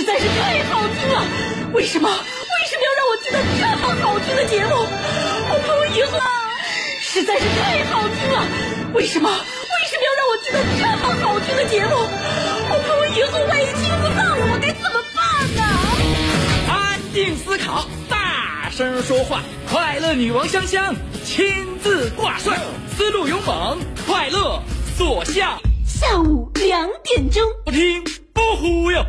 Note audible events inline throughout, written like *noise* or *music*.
实在是太好听了。为什么？为什么要让我听到这么好听的节目？我怕我以后实在是太好听了。为什么？为什么要让我听到这么好听的节目？我怕我以后万一听不到了，我该怎么办呢？安静思考，大声说话，快乐女王香香亲自挂帅，思路勇猛，快乐所向。下午两点钟，不听不忽悠。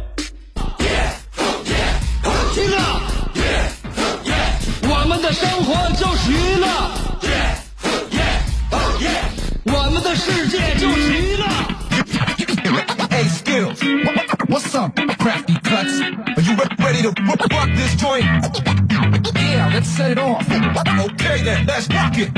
的生活就是娱乐，我们的世界就是娱乐。 Hey, skills. What's up, crafty cuts? Are you re- ready to rock rock this joint? Yeah, let's set it off. Okay then, let's rock it.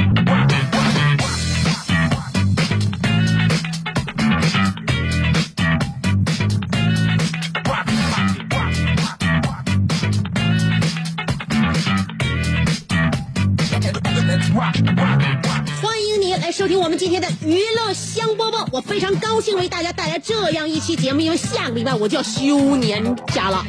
欢迎你来收听我们今天的娱乐香饽饽，我非常高兴为大家带来这样一期节目，因为下个礼拜我就要休年假了。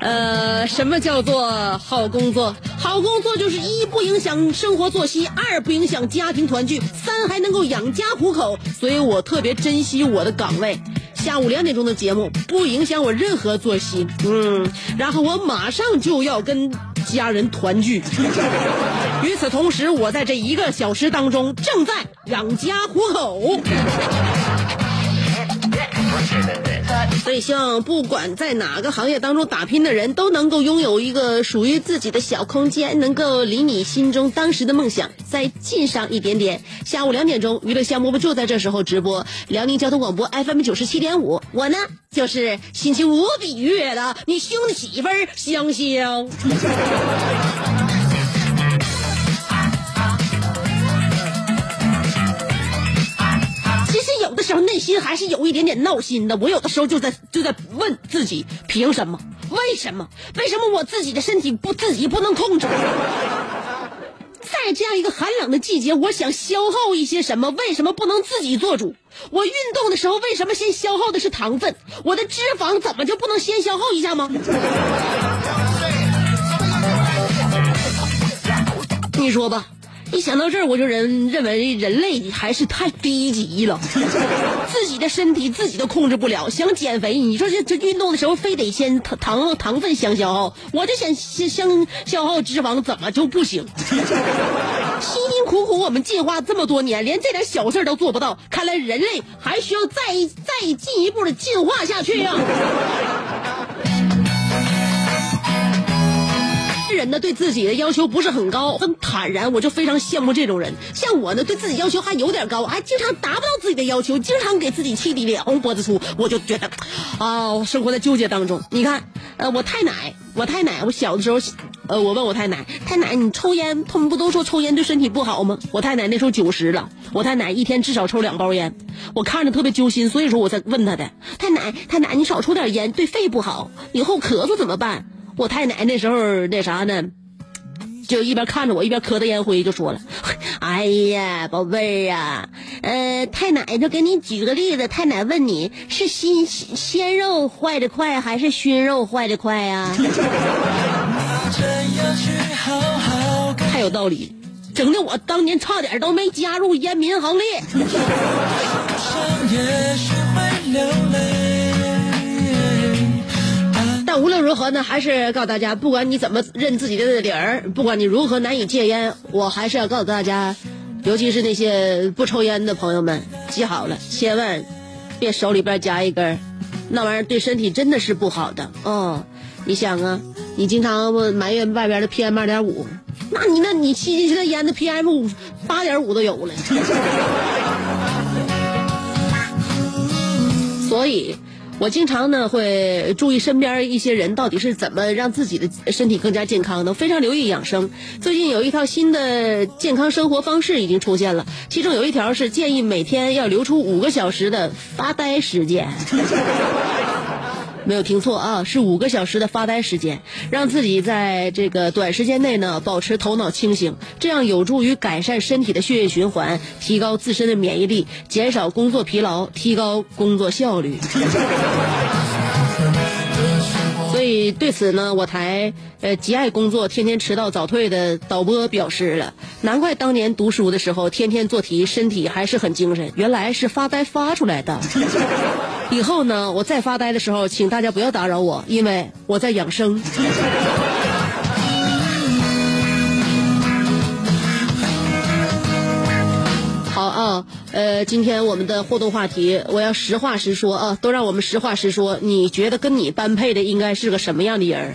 呃，什么叫做好工作？好工作就是一不影响生活作息，二不影响家庭团聚，三还能够养家糊口。所以我特别珍惜我的岗位。下午两点钟的节目不影响我任何作息，嗯，然后我马上就要跟家人团聚。*laughs* 与此同时，我在这一个小时当中正在养家糊口。所以，希望不管在哪个行业当中打拼的人，都能够拥有一个属于自己的小空间，能够离你心中当时的梦想再近上一点点。下午两点钟，娱乐项目就在这时候直播，辽宁交通广播 FM 九十七点五。我呢，就是心情无比愉悦的你兄弟媳妇儿香香。时候内心还是有一点点闹心的。我有的时候就在就在问自己，凭什么？为什么？为什么我自己的身体不自己不能控制？*laughs* 在这样一个寒冷的季节，我想消耗一些什么？为什么不能自己做主？我运动的时候为什么先消耗的是糖分？我的脂肪怎么就不能先消耗一下吗？*laughs* 你说吧，一想到这儿，我就认认为人类还是太低级了，*laughs* 自己的身体自己都控制不了，想减肥，你说这这运动的时候非得先糖糖糖分相消耗，我就想先相消耗脂肪，怎么就不行？*laughs* 辛辛苦苦我们进化这么多年，连这点小事都做不到，看来人类还需要再再进一步的进化下去呀、人呢对自己的要求不是很高，很坦然，我就非常羡慕这种人。像我呢，对自己要求还有点高，还经常达不到自己的要求，经常给自己气的脸红脖子粗，我就觉得，啊，我生活在纠结当中。你看，呃，我太奶，我太奶，我小的时候，呃，我问我太奶，太奶，你抽烟，他们不都说抽烟对身体不好吗？我太奶那时候九十了，我太奶一天至少抽两包烟，我看着特别揪心，所以说我才问她的，太奶，太奶，你少抽点烟，对肺不好，以后咳嗽怎么办？我太奶那时候那啥呢，就一边看着我一边磕的烟灰，就说了：“哎呀，宝贝儿啊，呃，太奶就给你举个例子，太奶问你是新鲜肉坏的快还是熏肉坏的快呀、*laughs* 太有道理，整的我当年差点都没加入烟民行列。*laughs* 无论如何呢，还是告诉大家，不管你怎么认自己的理儿，不管你如何难以戒烟，我还是要告诉大家，尤其是那些不抽烟的朋友们，记好了，千万别手里边夹一根，那玩意儿对身体真的是不好的哦。你想啊，你经常埋怨外边的 PM 二点五，那你那你吸进去的烟的 PM 五八点五都有了。*laughs* 所以，我经常呢会注意身边一些人到底是怎么让自己的身体更加健康的，非常留意养生。最近有一套新的健康生活方式已经出现了，其中有一条是建议每天要留出五个小时的发呆时间。没有听错啊，是五个小时的发呆时间，让自己在这个短时间内呢保持头脑清醒，这样有助于改善身体的血液循环，提高自身的免疫力，减少工作疲劳，提高工作效率。对对此呢，我台呃极爱工作、天天迟到早退的导播表示了，难怪当年读书的时候天天做题，身体还是很精神，原来是发呆发出来的。以后呢，我再发呆的时候，请大家不要打扰我，因为我在养生。啊，呃，今天我们的互动话题，我要实话实说啊，都让我们实话实说。你觉得跟你般配的应该是个什么样的人？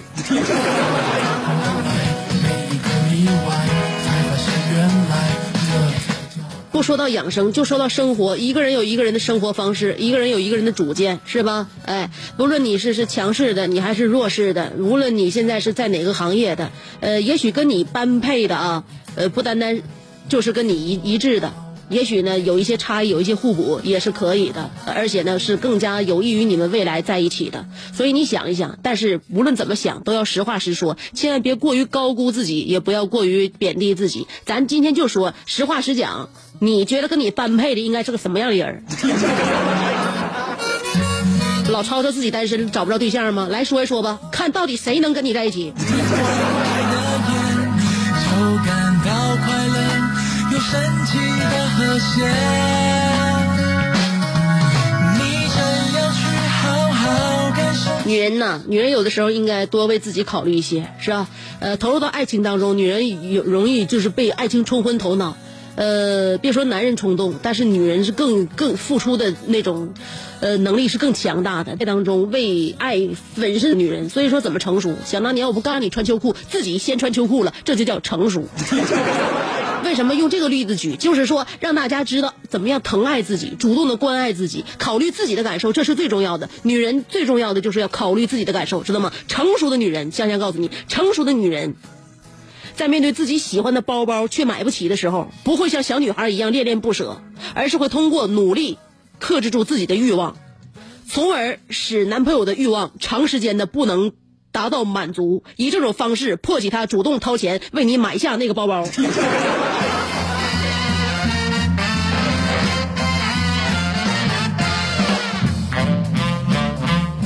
不说到养生，就说到生活。一个人有一个人的生活方式，一个人有一个人的主见，是吧？哎，无论你是是强势的，你还是弱势的，无论你现在是在哪个行业的，呃，也许跟你般配的啊，呃，不单单就是跟你一一致的。也许呢，有一些差异，有一些互补也是可以的，而且呢是更加有益于你们未来在一起的。所以你想一想，但是无论怎么想，都要实话实说，千万别过于高估自己，也不要过于贬低自己。咱今天就说实话实讲，你觉得跟你般配的应该是个什么样的人？*laughs* 老吵吵自己单身找不着对象吗？来说一说吧，看到底谁能跟你在一起？神奇和弦。女人呐，女人有的时候应该多为自己考虑一些，是吧？呃，投入到爱情当中，女人有容易就是被爱情冲昏头脑。呃，别说男人冲动，但是女人是更更付出的那种，呃，能力是更强大的。这当中为爱粉身的女人，所以说怎么成熟？想当年我不告诉你穿秋裤，自己先穿秋裤了，这就叫成熟。为什么用这个例子举？就是说让大家知道怎么样疼爱自己，主动的关爱自己，考虑自己的感受，这是最重要的。女人最重要的就是要考虑自己的感受，知道吗？成熟的女人，香香告诉你，成熟的女人，在面对自己喜欢的包包却买不起的时候，不会像小女孩一样恋恋不舍，而是会通过努力克制住自己的欲望，从而使男朋友的欲望长时间的不能。达到满足，以这种方式迫使他主动掏钱为你买下那个包包。*laughs*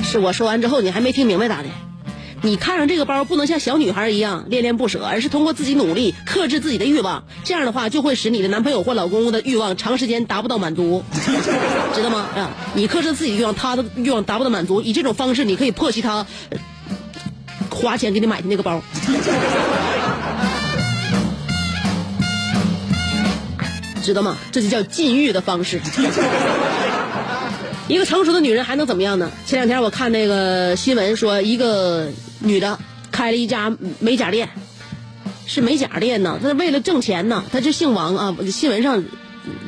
是我说完之后你还没听明白咋的？你看上这个包不能像小女孩一样恋恋不舍，而是通过自己努力克制自己的欲望，这样的话就会使你的男朋友或老公的欲望长时间达不到满足，*laughs* 知道吗？啊，你克制自己的欲望，他的欲望达不到满足，以这种方式你可以迫使他。花钱给你买的那个包，*laughs* 知道吗？这就叫禁欲的方式。*laughs* 一个成熟的女人还能怎么样呢？前两天我看那个新闻说，一个女的开了一家美甲店，是美甲店呢，她为了挣钱呢，她就姓王啊。新闻上。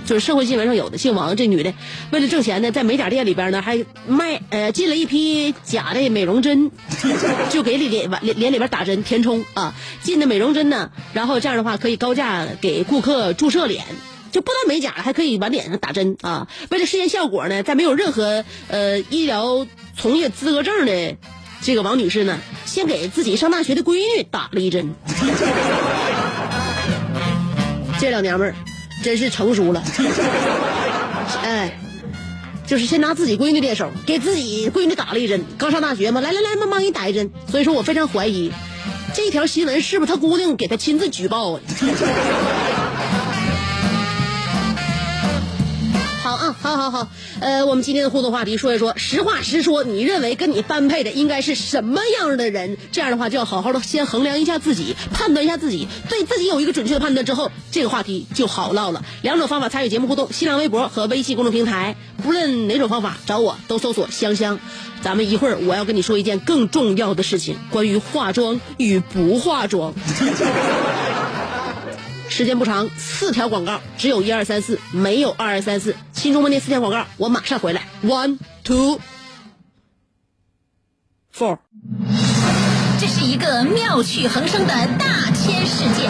就是社会新闻上有的姓王这女的，为了挣钱呢，在美甲店里边呢还卖呃进了一批假的美容针，*laughs* 就给脸脸脸里边打针填充啊，进的美容针呢，然后这样的话可以高价给顾客注射脸，就不但美甲了，还可以往脸上打针啊。为了试验效果呢，在没有任何呃医疗从业资格证的这个王女士呢，先给自己上大学的闺女打了一针。这老娘们儿。真是成熟了，*laughs* 哎，就是先拿自己闺女练手，给自己闺女打了一针。刚上大学嘛，来来来，妈妈给你打一针。所以说我非常怀疑，这条新闻是不是他姑娘给他亲自举报啊？啊，好好好，呃，我们今天的互动话题说一说，实话实说，你认为跟你般配的应该是什么样的人？这样的话就要好好的先衡量一下自己，判断一下自己，对自己有一个准确的判断之后，这个话题就好唠了。两种方法参与节目互动：新浪微博和微信公众平台。不论哪种方法找我，都搜索香香。咱们一会儿我要跟你说一件更重要的事情，关于化妆与不化妆。时间不长，四条广告，只有一二三四，没有二二三四。新中国那四天广告，我马上回来。One, two, four。这是一个妙趣横生的大千世界。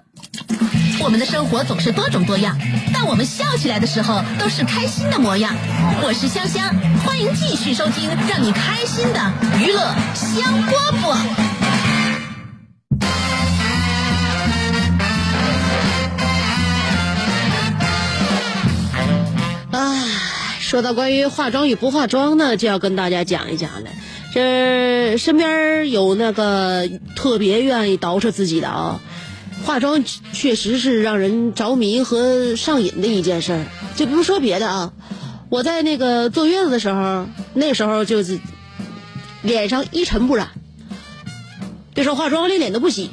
我们的生活总是多种多样，但我们笑起来的时候都是开心的模样。我是香香，欢迎继续收听让你开心的娱乐香饽饽。唉，说到关于化妆与不化妆呢，就要跟大家讲一讲了。这身边有那个特别愿意捯饬自己的啊，化妆确实是让人着迷和上瘾的一件事儿。就不说别的啊，我在那个坐月子的时候，那时候就是脸上一尘不染，别说化妆，连脸都不洗，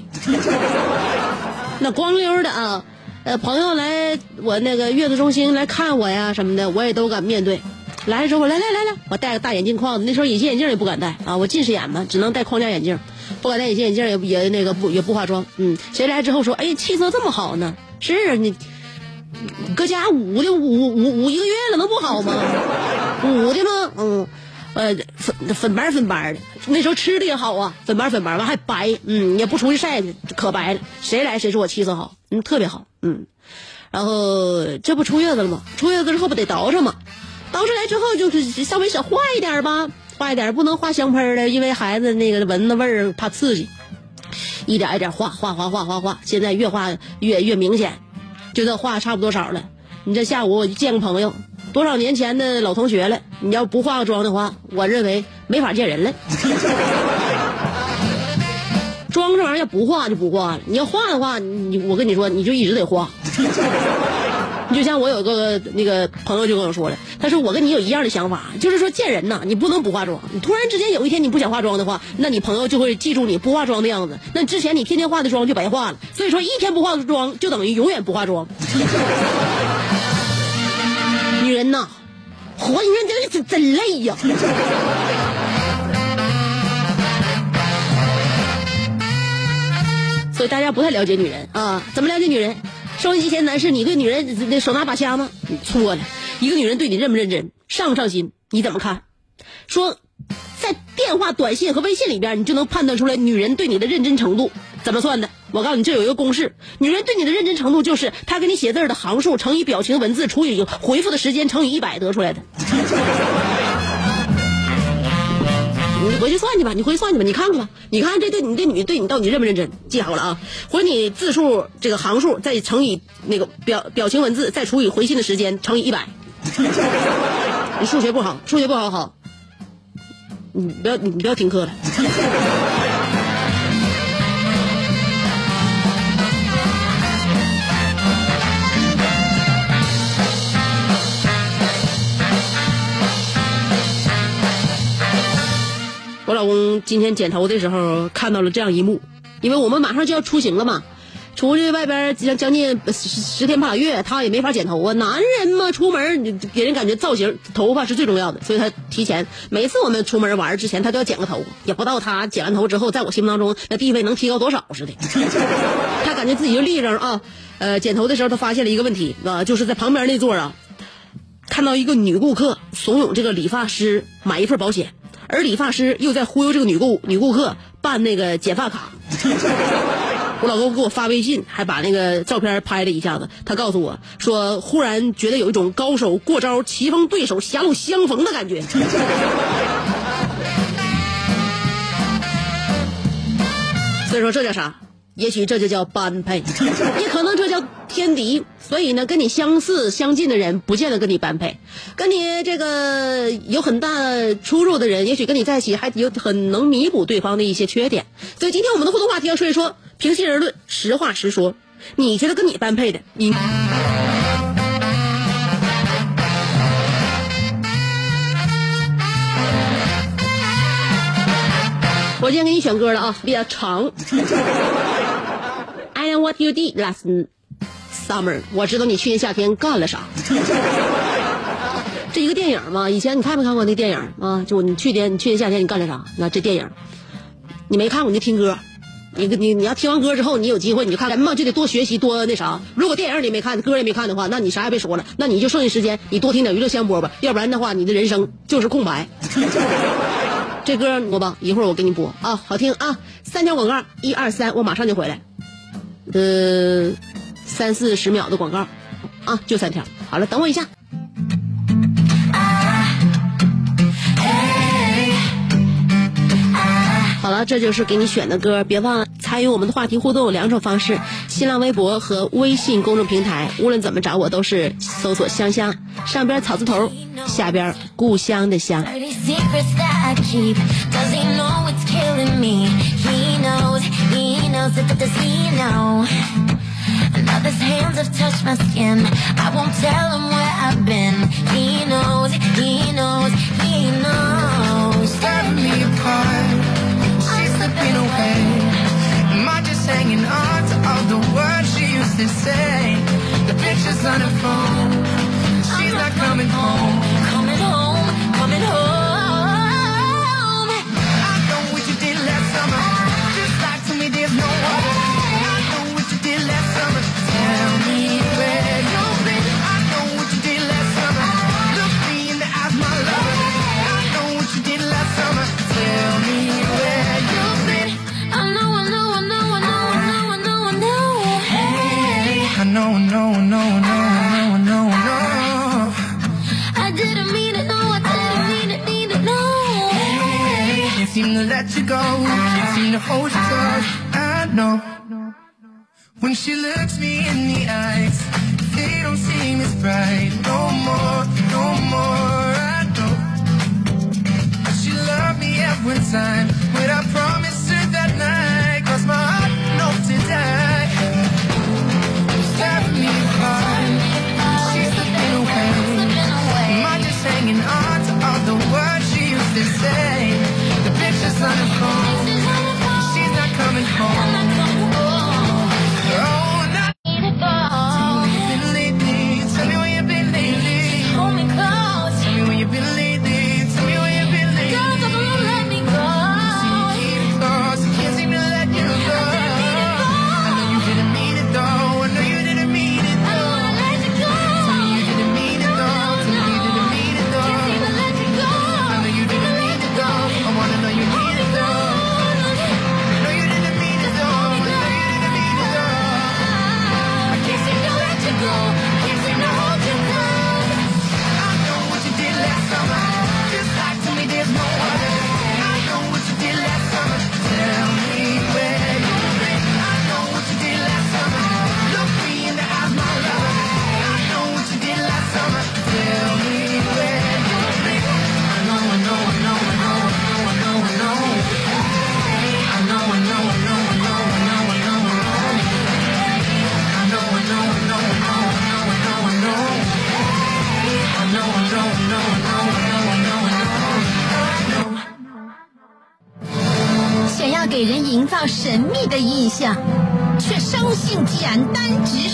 *laughs* 那光溜的啊。呃，朋友来我那个月子中心来看我呀什么的，我也都敢面对。来了之后，来来来来，我戴个大眼镜框子，那时候隐形眼镜也不敢戴啊，我近视眼嘛，只能戴框架眼镜，不敢戴隐形眼镜，也也那个不也不化妆。嗯，谁来之后说，哎，气色这么好呢？是啊，你搁家捂的捂捂捂一个月了，能不好吗？捂的吗？嗯，呃，粉粉白粉白的，那时候吃的也好啊，粉白粉白完还白，嗯，也不出去晒去，可白了。谁来谁说我气色好，嗯，特别好，嗯。然后这不出月子了吗？出月子之后不得捯饬吗？捯饬来之后就是稍微想化一点吧，化一点不能化香喷的，因为孩子那个闻那味儿怕刺激。一点一点化化化化化化，现在越化越越明显，就这化差不多少了。你这下午我见个朋友，多少年前的老同学了，你要不化个妆的话，我认为没法见人了。*laughs* 妆这玩意儿要不化就不化了，你要化的话，你我跟你说，你就一直得化。你就像我有个那个朋友就跟我说了，他说我跟你有一样的想法，就是说见人呐，你不能不化妆。你突然之间有一天你不想化妆的话，那你朋友就会记住你不化妆的样子，那之前你天天化的妆就白化了。所以说一天不化妆就等于永远不化妆。*laughs* 女人呐，活你说真真真累呀。*laughs* 所以大家不太了解女人啊？怎么了解女人？收音机前男士，你对女人那手拿把掐吗？你错了。一个女人对你认不认真，上不上心，你怎么看？说，在电话、短信和微信里边，你就能判断出来女人对你的认真程度。怎么算的？我告诉你，这有一个公式：女人对你的认真程度就是她给你写字的行数乘以表情文字除以回复的时间乘以一百得出来的。你回去算去吧，你回去算去吧，你看看吧，你看这对你这女的对你到底认不认真？记好了啊，回你字数这个行数再乘以那个表表情文字再除以回信的时间乘以一百。你数学不好，数学不好好，你不要你不要听课了。我老公今天剪头的时候看到了这样一幕，因为我们马上就要出行了嘛，出去外边将将近十十天八月，他也没法剪头啊。男人嘛，出门给人感觉造型，头发是最重要的，所以他提前每次我们出门玩之前，他都要剪个头。也不知道他剪完头之后，在我心目当中那地位能提高多少似的。*laughs* 他感觉自己就立正啊，呃，剪头的时候他发现了一个问题啊，就是在旁边那座啊，看到一个女顾客怂恿这个理发师买一份保险。而理发师又在忽悠这个女顾女顾客办那个剪发卡，我老公给我发微信，还把那个照片拍了一下子。他告诉我说，忽然觉得有一种高手过招、棋逢对手、狭路相逢的感觉。*laughs* 所以说这叫啥？也许这就叫般配，也可能这叫天敌。所以呢，跟你相似相近的人，不见得跟你般配；跟你这个有很大出入的人，也许跟你在一起还有很能弥补对方的一些缺点。所以今天我们的互动话题要说一说，平心而论，实话实说，你觉得跟你般配的，你。我今天给你选歌了啊，比较长。I know what you did last night. summer。我知道你去年夏天干了啥。*laughs* 这一个电影嘛，以前你看没看过那电影啊？就你去年你去年夏天你干了啥？那这电影，你没看过你就听歌。你你你要听完歌之后，你有机会你就看人嘛，就得多学习多那啥。如果电影你没看，歌也没看的话，那你啥也别说了，那你就剩下时间你多听点娱乐香饽吧，要不然的话你的人生就是空白。*laughs* 这歌播吧，一会儿我给你播啊，好听啊！三条广告，一二三，我马上就回来。呃，三四十秒的广告，啊，就三条。好了，等我一下。好了，这就是给你选的歌，别忘了参与我们的话题互动有两种方式：新浪微博和微信公众平台。无论怎么找我，都是搜索“香香”，上边草字头，下边故乡的乡。Dirty secrets that I keep. Does he know it's killing me? He knows, he knows that, that does he know? And others' hands have touched my skin. I won't tell him where I've been. He knows, he knows, he knows. tearing me apart. She's slipping away. Am I just hanging on to all the words she used to say? The pictures on her phone. She's not coming home.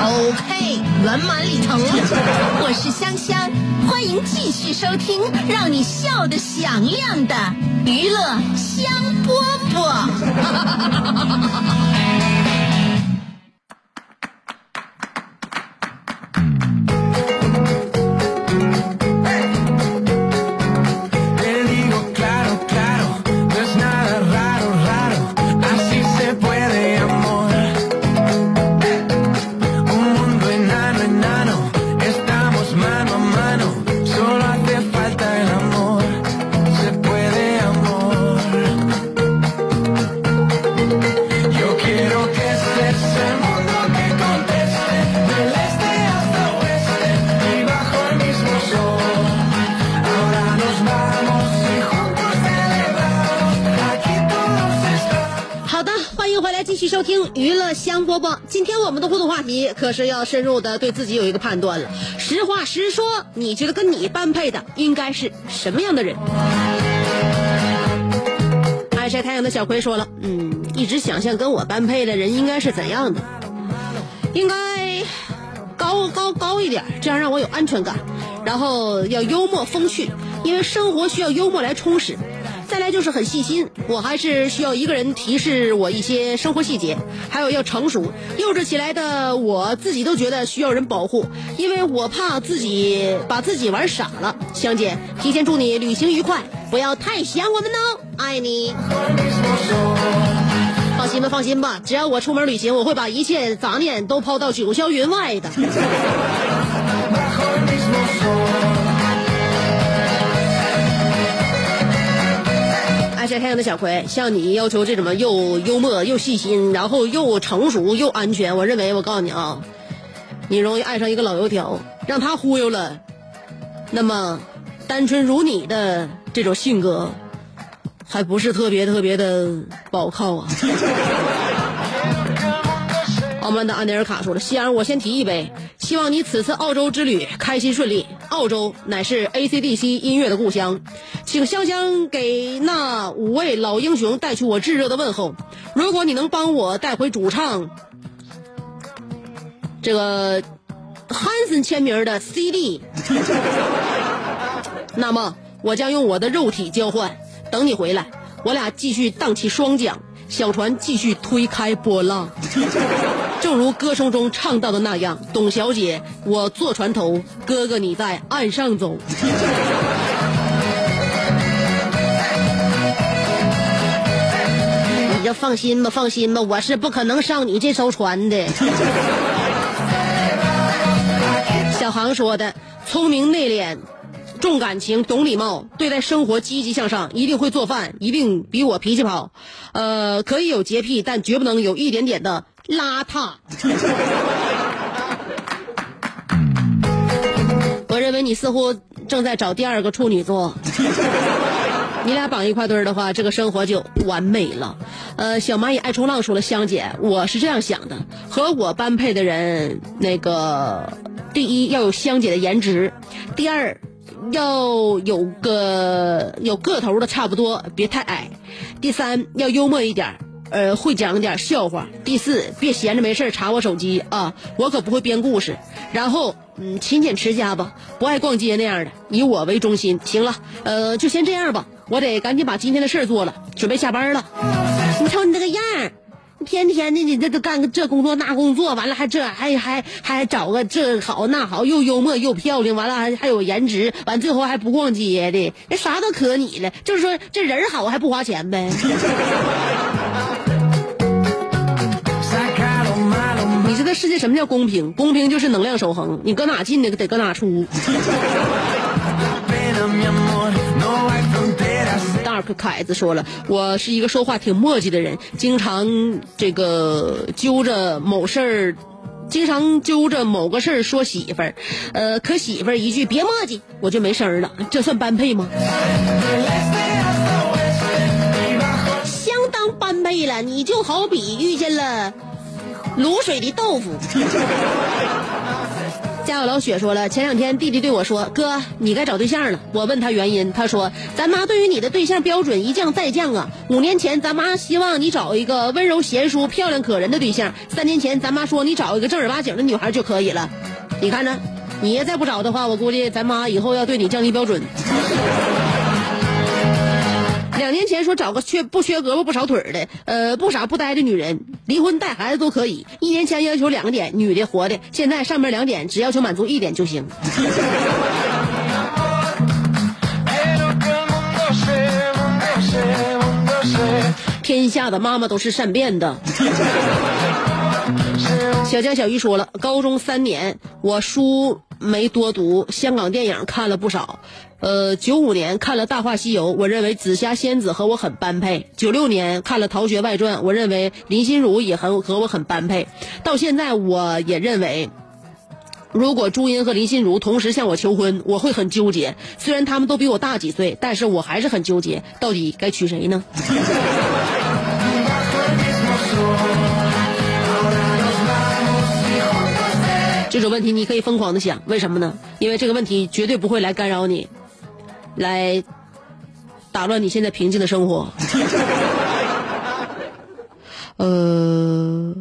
OK，圆满礼成了。我是香香，欢迎继续收听让你笑得响亮的娱乐香饽饽。乐香饽饽。今天我们的互动话题可是要深入的对自己有一个判断了。实话实说，你觉得跟你般配的应该是什么样的人？爱晒太阳的小葵说了，嗯，一直想象跟我般配的人应该是怎样的，应该高高高一点，这样让我有安全感。然后要幽默风趣，因为生活需要幽默来充实。再来就是很细心，我还是需要一个人提示我一些生活细节，还有要成熟。幼稚起来的我自己都觉得需要人保护，因为我怕自己把自己玩傻了。香姐，提前祝你旅行愉快，不要太想我们哦，爱你。放心吧，放心吧，只要我出门旅行，我会把一切杂念都抛到九霄云外的。晒太阳的小葵，像你要求这种又幽默又细心，然后又成熟又安全，我认为我告诉你啊，你容易爱上一个老油条，让他忽悠了，那么单纯如你的这种性格，还不是特别特别的不好靠啊。*laughs* 澳门的安德尔卡说了：“西安，我先提一杯，希望你此次澳洲之旅开心顺利。澳洲乃是 AC/DC 音乐的故乡，请香香给那五位老英雄带去我炙热的问候。如果你能帮我带回主唱这个汉森签名的 CD，那么我将用我的肉体交换。等你回来，我俩继续荡起双桨，小船继续推开波浪。*laughs* ”正如歌声中唱到的那样，董小姐，我坐船头，哥哥你在岸上走。*laughs* 你就放心吧，放心吧，我是不可能上你这艘船的。*laughs* 小航说的，聪明内敛，重感情，懂礼貌，对待生活积极向上，一定会做饭，一定比我脾气好。呃，可以有洁癖，但绝不能有一点点的。邋遢。*laughs* 我认为你似乎正在找第二个处女座。你俩绑一块堆儿的话，这个生活就完美了。呃，小蚂蚁爱冲浪说了，香姐，我是这样想的：和我般配的人，那个第一要有香姐的颜值，第二要有个有个头的差不多，别太矮，第三要幽默一点儿。呃，会讲点笑话。第四，别闲着没事查我手机啊，我可不会编故事。然后，嗯，勤俭持家吧，不爱逛街那样的，以我为中心。行了，呃，就先这样吧，我得赶紧把今天的事儿做了，准备下班了。你瞅你这个样儿，天天的你这都干个这工作那工作，完了还这还还还找个这好那好，又幽默又漂亮，完了还还有颜值，完最后还不逛街的，那啥都可你了。就是说这人好还不花钱呗。*laughs* 你知道世界什么叫公平？公平就是能量守恒，你搁哪进的得搁哪出。Dark 凯子说了，我是一个说话挺磨叽的人，经常这个揪着某事儿，经常揪着某个事儿说媳妇儿，呃，可媳妇儿一句别磨叽，我就没声儿了，这算般配吗？相当般配了，你就好比遇见了。卤水的豆腐。家有老雪说了，前两天弟弟对我说：“哥，你该找对象了。”我问他原因，他说：“咱妈对于你的对象标准一降再降啊。五年前咱妈希望你找一个温柔贤淑、漂亮可人的对象，三年前咱妈说你找一个正儿八经的女孩就可以了。你看着，你要再不找的话，我估计咱妈以后要对你降低标准。”两年前说找个缺不缺胳膊不少腿的，呃不傻不呆的女人，离婚带孩子都可以。一年前要求两点，女的活的，现在上面两点只要求满足一点就行。天下的妈妈都是善变的。小江小鱼说了，高中三年我书没多读，香港电影看了不少。呃，九五年看了《大话西游》，我认为紫霞仙子和我很般配。九六年看了《逃学外传》，我认为林心如也很和我很般配。到现在，我也认为，如果朱茵和林心如同时向我求婚，我会很纠结。虽然他们都比我大几岁，但是我还是很纠结，到底该娶谁呢？这种问题你可以疯狂的想，为什么呢？因为这个问题绝对不会来干扰你。来打乱你现在平静的生活。*laughs* 呃，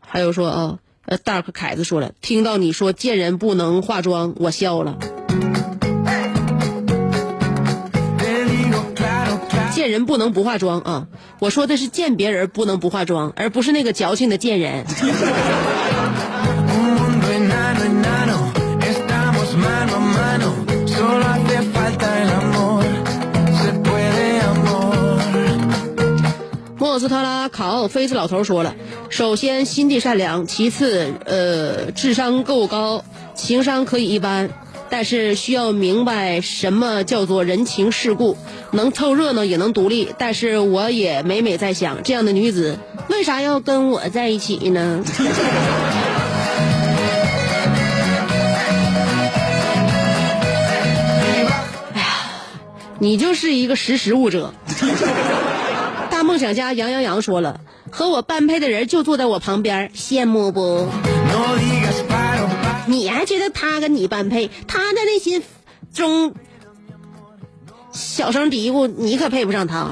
还有说啊，呃，Dark 凯子说了，听到你说见人不能化妆，我笑了。见人不能不化妆啊！我说的是见别人不能不化妆，而不是那个矫情的见人。斯特拉卡奥菲斯老头说了：首先心地善良，其次呃智商够高，情商可以一般，但是需要明白什么叫做人情世故，能凑热闹也能独立。但是我也每每在想，这样的女子为啥要跟我在一起呢？哎呀，你就是一个识时务者。大梦想家杨洋洋说了，和我般配的人就坐在我旁边，羡慕不？你还觉得他跟你般配？他的内心中小声嘀咕，你可配不上他。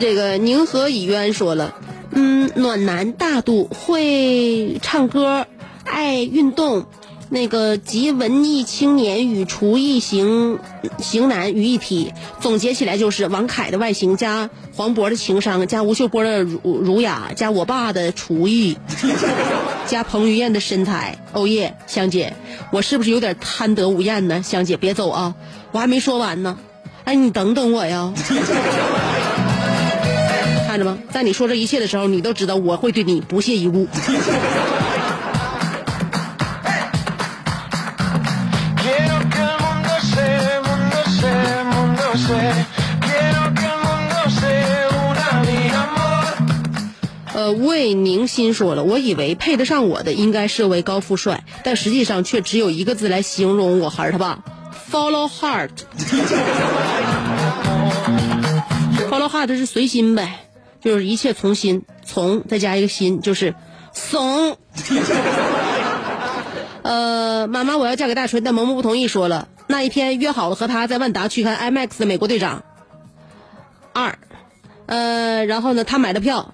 这个宁和以渊说了，嗯，暖男大度，会唱歌，爱运动，那个集文艺青年与厨艺型型男于一体。总结起来就是王凯的外形加黄渤的情商加吴秀波的儒儒雅加我爸的厨艺。*laughs* 加彭于晏的身材，欧耶，香姐，我是不是有点贪得无厌呢？香姐，别走啊，我还没说完呢。哎，你等等我呀。*laughs* 看着吗？在你说这一切的时候，你都知道我会对你不屑一顾。呃，魏宁心说了，我以为配得上我的应该是位高富帅，但实际上却只有一个字来形容我孩儿他爸，follow heart。*laughs* follow heart 是随心呗，就是一切从心，从再加一个心，就是怂。*laughs* 呃，妈妈，我要嫁给大锤，但萌萌不同意，说了那一天约好了和他在万达去看 IMAX 的美国队长二，呃，然后呢，他买的票，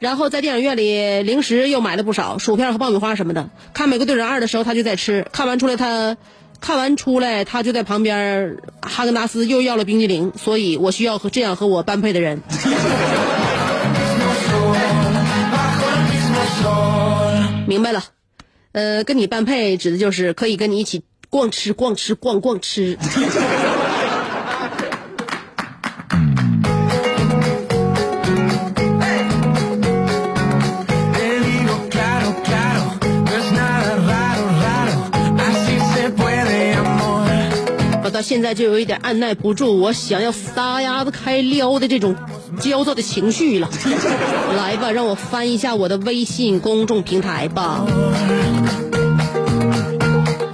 然后在电影院里零食又买了不少，薯片和爆米花什么的。看美国队长二的时候，他就在吃，看完出来他。看完出来，他就在旁边哈根达斯又要了冰激凌，所以我需要和这样和我般配的人。明白了，呃，跟你般配指的就是可以跟你一起逛吃逛吃逛逛吃，我到现在就有一点按耐不住我想要撒丫子开撩的这种焦躁的情绪了。来吧，让我翻一下我的微信公众平台吧。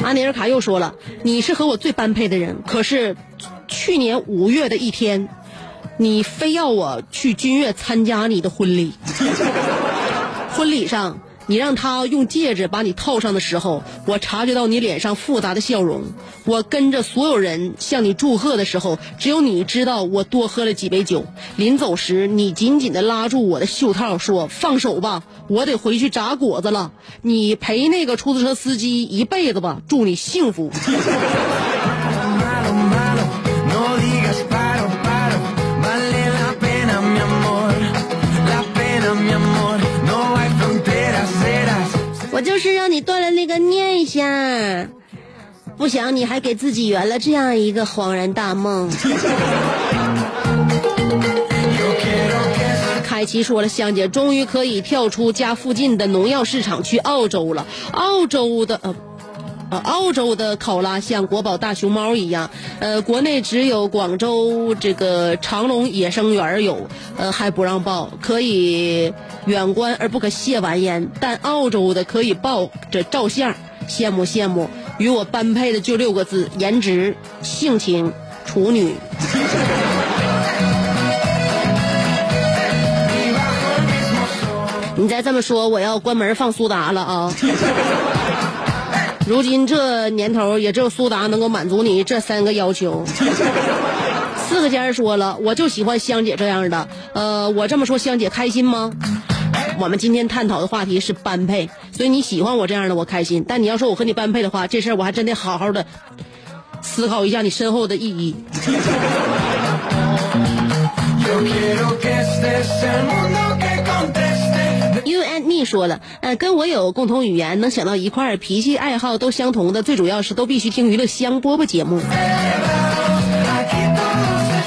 阿尼尔卡又说了，你是和我最般配的人，可是去年五月的一天，你非要我去君悦参加你的婚礼。婚礼上，你让他用戒指把你套上的时候，我察觉到你脸上复杂的笑容。我跟着所有人向你祝贺的时候，只有你知道我多喝了几杯酒。临走时，你紧紧地拉住我的袖套，说：“放手吧，我得回去炸果子了。你陪那个出租车司机一辈子吧，祝你幸福。”你断了那个念想，不想你还给自己圆了这样一个恍然大梦。凯奇说了，香姐终于可以跳出家附近的农药市场去澳洲了。澳洲的呃。呃，澳洲的考拉像国宝大熊猫一样，呃，国内只有广州这个长隆野生园有，呃，还不让抱，可以远观而不可亵玩焉。但澳洲的可以抱着照相，羡慕羡慕。与我般配的就六个字：颜值、性情、处女。*laughs* 你再这么说，我要关门放苏打了啊！*laughs* *laughs* 如今这年头，也只有苏达能够满足你这三个要求。*laughs* 四个尖儿说了，我就喜欢香姐这样的。呃，我这么说，香姐开心吗？我们今天探讨的话题是般配，所以你喜欢我这样的，我开心。但你要说我和你般配的话，这事儿我还真得好好的思考一下你身后的意义。*laughs* Yo quiero que este sea el mundo que conteste. You and me 说了，呃，跟我有共同语言，能想到一块儿，脾气爱好都相同的，最主要是都必须听娱乐香饽饽节目。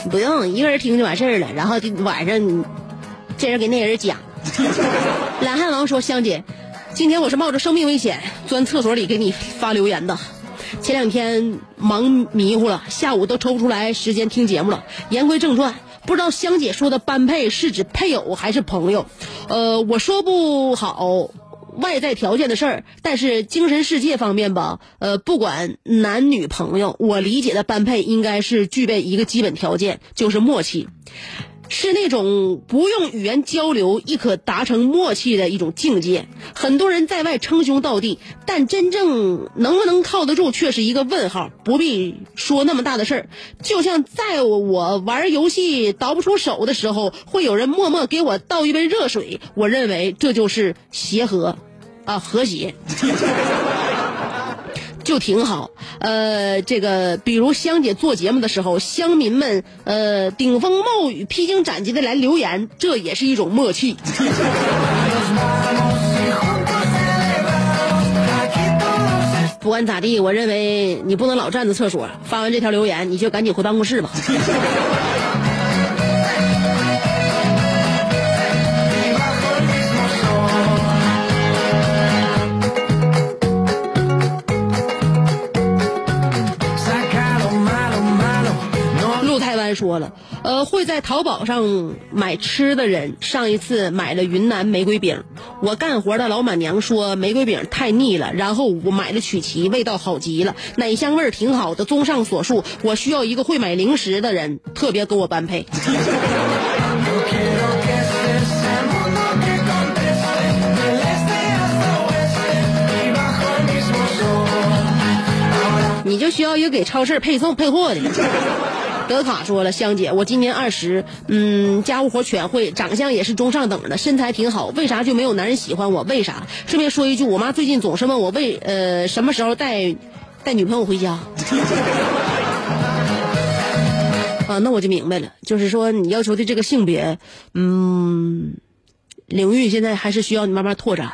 不用一个人听就完事儿了，然后就晚上这人给那人讲。*laughs* 懒汉王说：“香姐，今天我是冒着生命危险钻厕所里给你发留言的。前两天忙迷糊了，下午都抽不出来时间听节目了。言归正传，不知道香姐说的般配是指配偶还是朋友？呃，我说不好。”外在条件的事儿，但是精神世界方面吧，呃，不管男女朋友，我理解的般配应该是具备一个基本条件，就是默契，是那种不用语言交流亦可达成默契的一种境界。很多人在外称兄道弟，但真正能不能靠得住，却是一个问号。不必说那么大的事儿，就像在我玩游戏倒不出手的时候，会有人默默给我倒一杯热水，我认为这就是协和。啊，和谐，就挺好。呃，这个比如香姐做节目的时候，乡民们呃顶风冒雨、披荆斩棘的来留言，这也是一种默契。*laughs* 不管咋地，我认为你不能老站在厕所。发完这条留言，你就赶紧回办公室吧。说了，呃，会在淘宝上买吃的人，上一次买了云南玫瑰饼。我干活的老板娘说玫瑰饼太腻了，然后我买了曲奇，味道好极了，奶香味儿挺好的。综上所述，我需要一个会买零食的人，特别跟我般配。*laughs* 你就需要一个给超市配送配货的。德卡说了，香姐，我今年二十，嗯，家务活全会，长相也是中上等的，身材挺好，为啥就没有男人喜欢我？为啥？顺便说一句，我妈最近总是问我为呃什么时候带带女朋友回家。*laughs* 啊，那我就明白了，就是说你要求的这个性别，嗯，领域现在还是需要你慢慢拓展。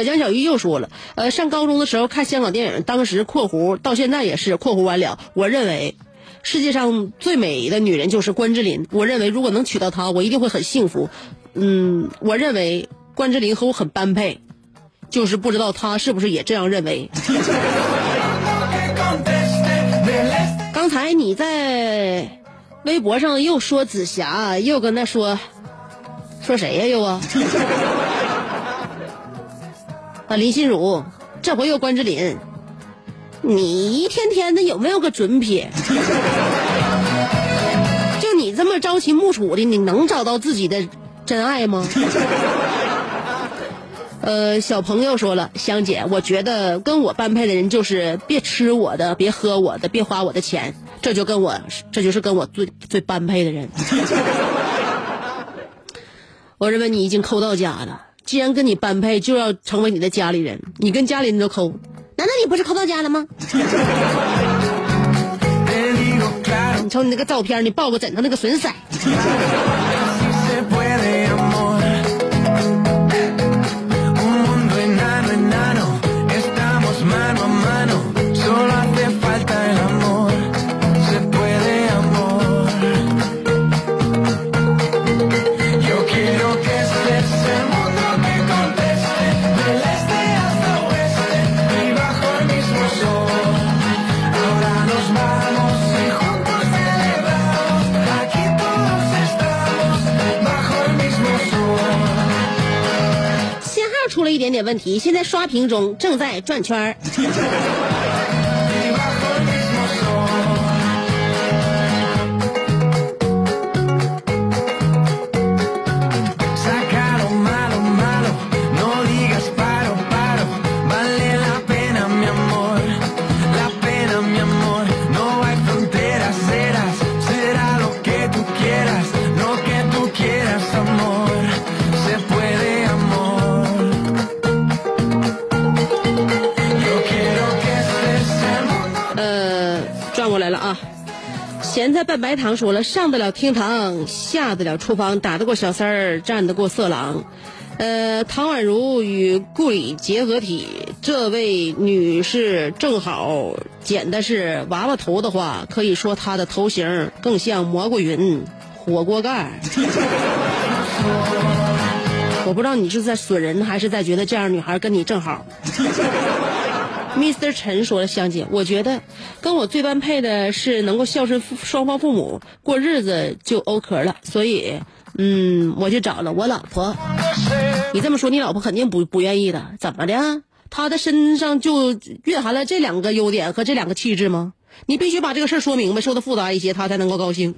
小江小鱼又说了，呃，上高中的时候看香港电影，当时（括弧）到现在也是（括弧完了）。我认为，世界上最美的女人就是关之琳。我认为，如果能娶到她，我一定会很幸福。嗯，我认为关之琳和我很般配，就是不知道她是不是也这样认为。*laughs* 刚才你在微博上又说紫霞，又跟那说说谁呀？又啊？啊，林心如，这回又关之琳，你一天天的有没有个准撇？就你这么朝秦暮楚的，你能找到自己的真爱吗？呃，小朋友说了，香姐，我觉得跟我般配的人就是别吃我的，别喝我的，别花我的钱，这就跟我，这就是跟我最最般配的人。*laughs* 我认为你已经抠到家了，既然跟你般配，就要成为你的家里人。你跟家里人都抠，难道你不是抠到家了吗？*laughs* 你瞅你那个照片，你抱个枕头那个损色。你，现在刷屏中，正在转圈儿。咸菜拌白糖说了，上得了厅堂，下得了厨房，打得过小三儿，战得过色狼。呃，唐宛如与顾里结合体，这位女士正好剪的是娃娃头的话，可以说她的头型更像蘑菇云火锅盖。*laughs* 我不知道你是在损人，还是在觉得这样女孩跟你正好。Mr. 陈说了，香姐，我觉得跟我最般配的是能够孝顺父双方父母，过日子就 OK 了。所以，嗯，我就找了我老婆。你这么说，你老婆肯定不不愿意的。怎么的？她的身上就蕴含了这两个优点和这两个气质吗？你必须把这个事儿说明白，说的复杂一些，她才能够高兴。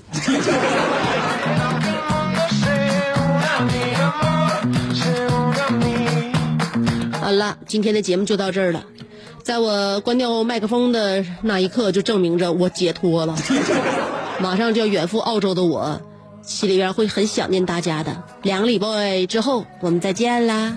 好了，今天的节目就到这儿了。在我关掉麦克风的那一刻，就证明着我解脱了。*laughs* 马上就要远赴澳洲的我，心里边会很想念大家的。两个礼拜之后，我们再见啦。